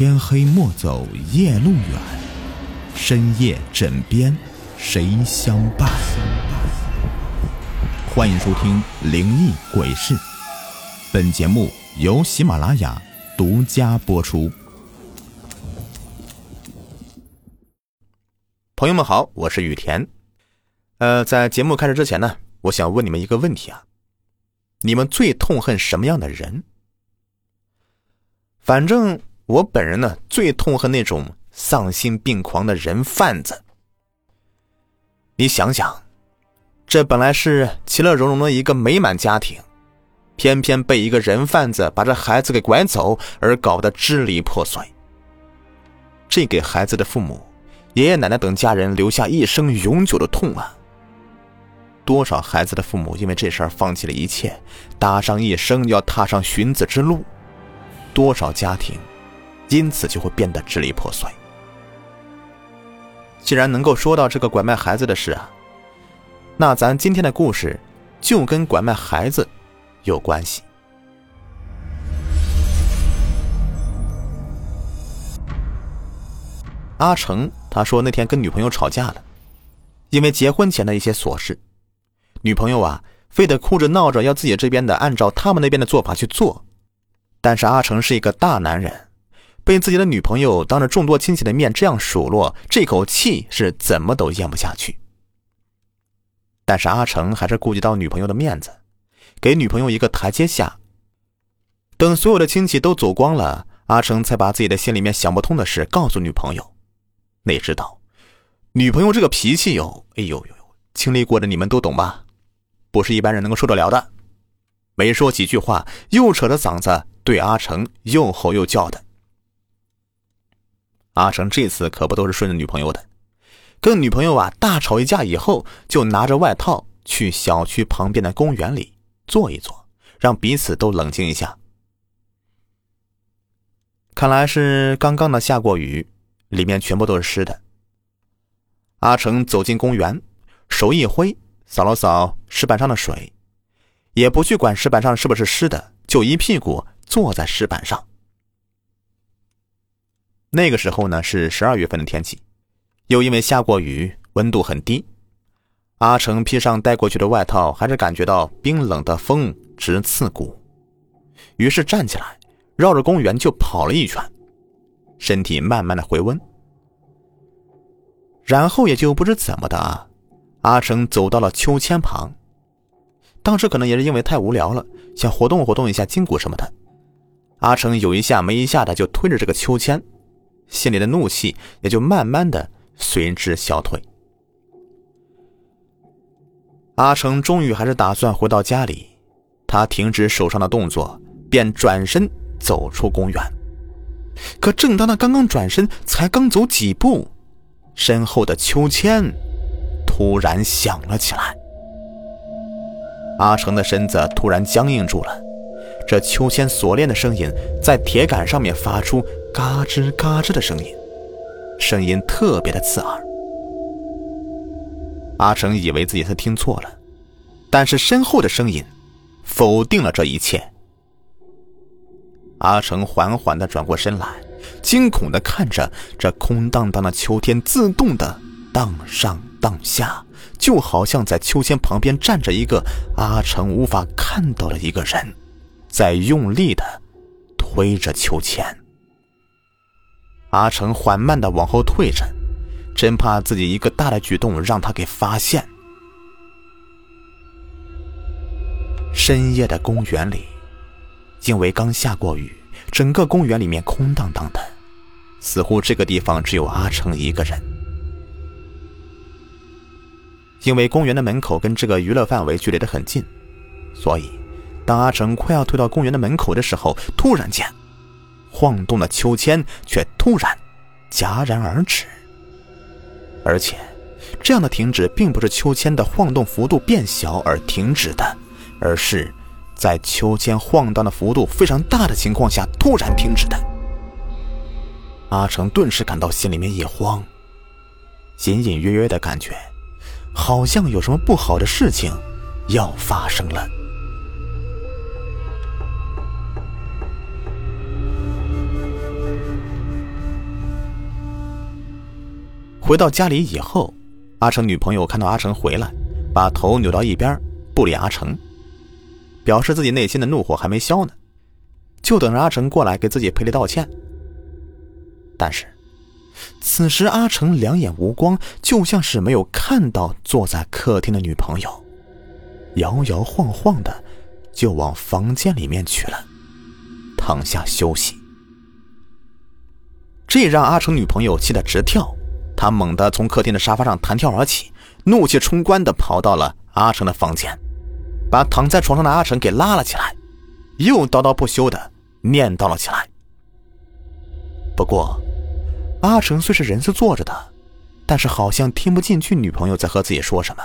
天黑莫走夜路远，深夜枕边谁相伴？欢迎收听《灵异鬼事》，本节目由喜马拉雅独家播出。朋友们好，我是雨田。呃，在节目开始之前呢，我想问你们一个问题啊：你们最痛恨什么样的人？反正我本人呢，最痛恨那种丧心病狂的人贩子。你想想，这本来是其乐融融的一个美满家庭，偏偏被一个人贩子把这孩子给拐走，而搞得支离破碎。这给孩子的父母、爷爷奶奶等家人留下一生永久的痛啊！多少孩子的父母因为这事儿放弃了一切，搭上一生要踏上寻子之路。多少家庭因此就会变得支离破碎。既然能够说到这个拐卖孩子的事啊，那咱今天的故事就跟拐卖孩子有关系。阿成他说那天跟女朋友吵架了，因为结婚前的一些琐事，女朋友啊非得哭着闹着要自己这边的按照他们那边的做法去做。但是阿成是一个大男人，被自己的女朋友当着众多亲戚的面这样数落，这口气是怎么都咽不下去。但是阿成还是顾及到女朋友的面子，给女朋友一个台阶下。等所有的亲戚都走光了，阿成才把自己的心里面想不通的事告诉女朋友。哪知道，女朋友这个脾气哟，哎呦呦呦，经历过的你们都懂吧？不是一般人能够受得了的。没说几句话，又扯着嗓子对阿成又吼又叫的。阿成这次可不都是顺着女朋友的，跟女朋友啊大吵一架以后，就拿着外套去小区旁边的公园里坐一坐，让彼此都冷静一下。看来是刚刚的下过雨，里面全部都是湿的。阿成走进公园，手一挥，扫了扫石板上的水。也不去管石板上是不是湿的，就一屁股坐在石板上。那个时候呢是十二月份的天气，又因为下过雨，温度很低。阿成披上带过去的外套，还是感觉到冰冷的风直刺骨，于是站起来，绕着公园就跑了一圈，身体慢慢的回温。然后也就不知怎么的啊，阿成走到了秋千旁。当时可能也是因为太无聊了，想活动活动一下筋骨什么的。阿成有一下没一下的就推着这个秋千，心里的怒气也就慢慢的随之消退。阿成终于还是打算回到家里，他停止手上的动作，便转身走出公园。可正当他刚刚转身，才刚走几步，身后的秋千突然响了起来。阿成的身子突然僵硬住了，这秋千锁链的声音在铁杆上面发出嘎吱嘎吱的声音，声音特别的刺耳。阿成以为自己是听错了，但是身后的声音否定了这一切。阿成缓缓的转过身来，惊恐的看着这空荡荡的秋天自动的荡上荡下。就好像在秋千旁边站着一个阿成无法看到的一个人，在用力的推着秋千。阿成缓慢的往后退着，真怕自己一个大的举动让他给发现。深夜的公园里，因为刚下过雨，整个公园里面空荡荡的，似乎这个地方只有阿成一个人。因为公园的门口跟这个娱乐范围距离的很近，所以当阿成快要退到公园的门口的时候，突然间，晃动的秋千却突然戛然而止。而且，这样的停止并不是秋千的晃动幅度变小而停止的，而是在秋千晃荡的幅度非常大的情况下突然停止的。阿成顿时感到心里面一慌，隐隐约约的感觉。好像有什么不好的事情要发生了。回到家里以后，阿成女朋友看到阿成回来，把头扭到一边，不理阿成，表示自己内心的怒火还没消呢，就等着阿成过来给自己赔礼道歉。但是，此时阿成两眼无光，就像是没有看到坐在客厅的女朋友，摇摇晃晃的就往房间里面去了，躺下休息。这让阿成女朋友气得直跳，他猛地从客厅的沙发上弹跳而起，怒气冲冠的跑到了阿成的房间，把躺在床上的阿成给拉了起来，又叨叨不休的念叨了起来。不过，阿成虽是人是坐着的，但是好像听不进去女朋友在和自己说什么，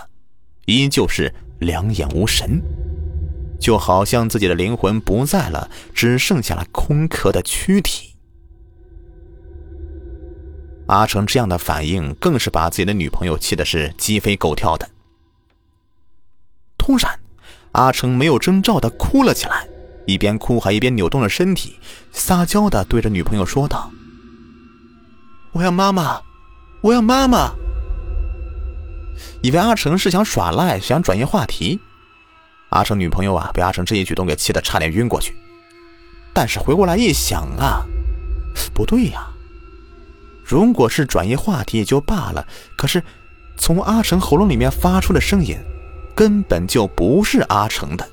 依旧是两眼无神，就好像自己的灵魂不在了，只剩下了空壳的躯体。阿成这样的反应，更是把自己的女朋友气的是鸡飞狗跳的。突然，阿成没有征兆的哭了起来，一边哭还一边扭动着身体，撒娇的对着女朋友说道：“我要妈妈，我要妈妈。”以为阿成是想耍赖，想转移话题，阿成女朋友啊，被阿成这一举动给气得差点晕过去。但是回过来一想啊，不对呀。如果是转移话题也就罢了，可是从阿成喉咙里面发出的声音，根本就不是阿成的。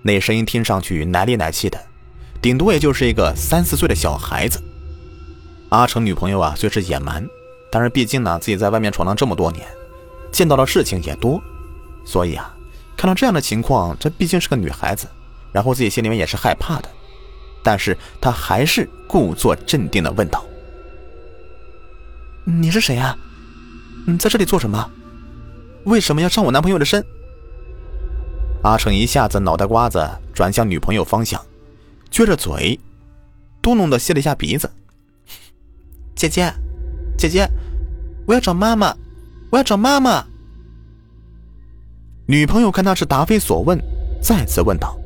那声音听上去奶里奶气的，顶多也就是一个三四岁的小孩子。阿成女朋友啊，虽是野蛮，但是毕竟呢，自己在外面闯荡这么多年，见到的事情也多，所以啊，看到这样的情况，这毕竟是个女孩子，然后自己心里面也是害怕的，但是她还是故作镇定的问道。你是谁呀？你在这里做什么？为什么要上我男朋友的身？阿成一下子脑袋瓜子转向女朋友方向，撅着嘴，嘟哝的吸了一下鼻子。姐姐，姐姐，我要找妈妈，我要找妈妈。女朋友看他是答非所问，再次问道：“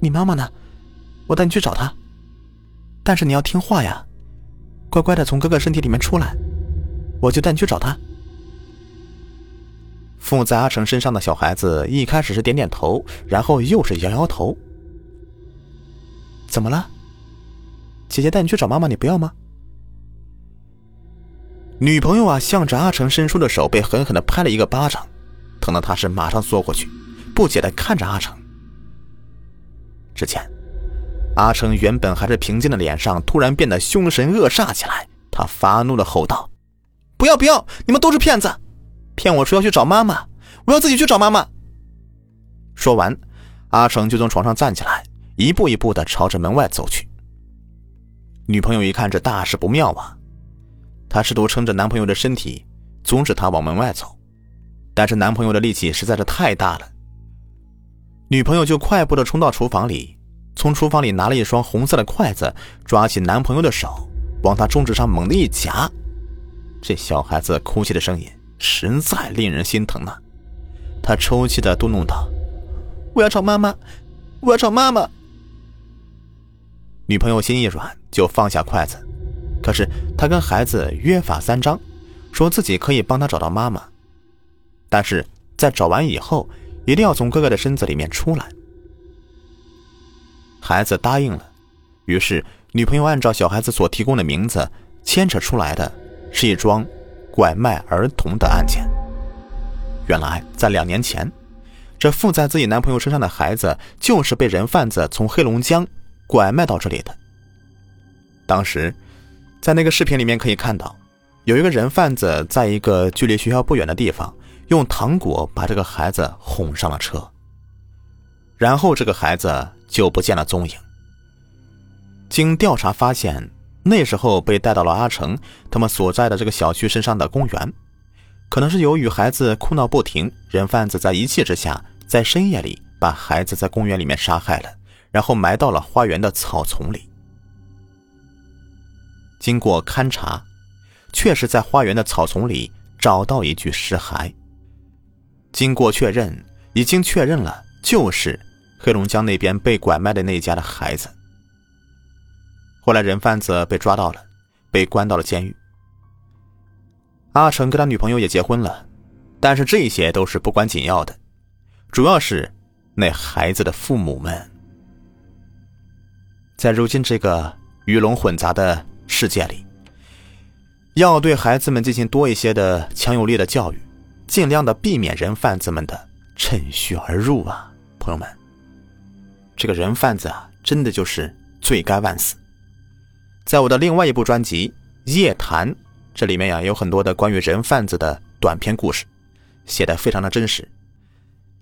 你妈妈呢？我带你去找她，但是你要听话呀。”乖乖的从哥哥身体里面出来，我就带你去找他。附在阿成身上的小孩子一开始是点点头，然后又是摇摇头。怎么了？姐姐带你去找妈妈，你不要吗？女朋友啊，向着阿成伸出的手被狠狠的拍了一个巴掌，疼得他是马上缩过去，不解的看着阿成。之前。阿成原本还是平静的脸上，突然变得凶神恶煞起来。他发怒的吼道：“不要不要！你们都是骗子，骗我说要去找妈妈，我要自己去找妈妈。”说完，阿成就从床上站起来，一步一步的朝着门外走去。女朋友一看这大事不妙啊，她试图撑着男朋友的身体，阻止他往门外走，但是男朋友的力气实在是太大了。女朋友就快步的冲到厨房里。从厨房里拿了一双红色的筷子，抓起男朋友的手，往他中指上猛地一夹。这小孩子哭泣的声音实在令人心疼呐！他抽泣的嘟囔道：“我要找妈妈，我要找妈妈。”女朋友心一软，就放下筷子。可是他跟孩子约法三章，说自己可以帮他找到妈妈，但是在找完以后，一定要从哥哥的身子里面出来。孩子答应了，于是女朋友按照小孩子所提供的名字牵扯出来的，是一桩拐卖儿童的案件。原来在两年前，这附在自己男朋友身上的孩子就是被人贩子从黑龙江拐卖到这里的。当时，在那个视频里面可以看到，有一个人贩子在一个距离学校不远的地方，用糖果把这个孩子哄上了车，然后这个孩子。就不见了踪影。经调查发现，那时候被带到了阿成他们所在的这个小区身上的公园，可能是由于孩子哭闹不停，人贩子在一气之下，在深夜里把孩子在公园里面杀害了，然后埋到了花园的草丛里。经过勘查，确实在花园的草丛里找到一具尸骸。经过确认，已经确认了，就是。黑龙江那边被拐卖的那家的孩子，后来人贩子被抓到了，被关到了监狱。阿成跟他女朋友也结婚了，但是这些都是不关紧要的，主要是那孩子的父母们，在如今这个鱼龙混杂的世界里，要对孩子们进行多一些的强有力的教育，尽量的避免人贩子们的趁虚而入啊，朋友们，这个人贩子啊，真的就是罪该万死。在我的另外一部专辑《夜谈》。这里面呀有很多的关于人贩子的短篇故事，写的非常的真实。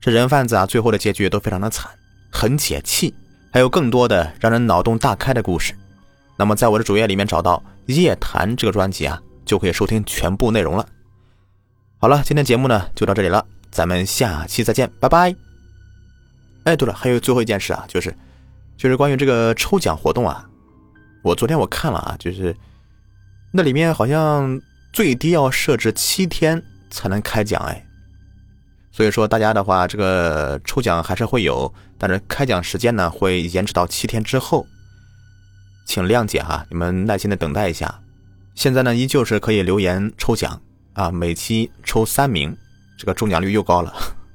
这人贩子啊，最后的结局都非常的惨，很解气。还有更多的让人脑洞大开的故事。那么在我的主页里面找到《夜谈》这个专辑啊，就可以收听全部内容了。好了，今天节目呢就到这里了，咱们下期再见，拜拜。哎，对了，还有最后一件事啊，就是就是关于这个抽奖活动啊，我昨天我看了啊，就是。那里面好像最低要设置七天才能开奖哎，所以说大家的话，这个抽奖还是会有，但是开奖时间呢会延迟到七天之后，请谅解哈，你们耐心的等待一下。现在呢依旧是可以留言抽奖啊，每期抽三名，这个中奖率又高了。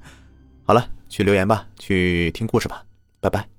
好了，去留言吧，去听故事吧，拜拜。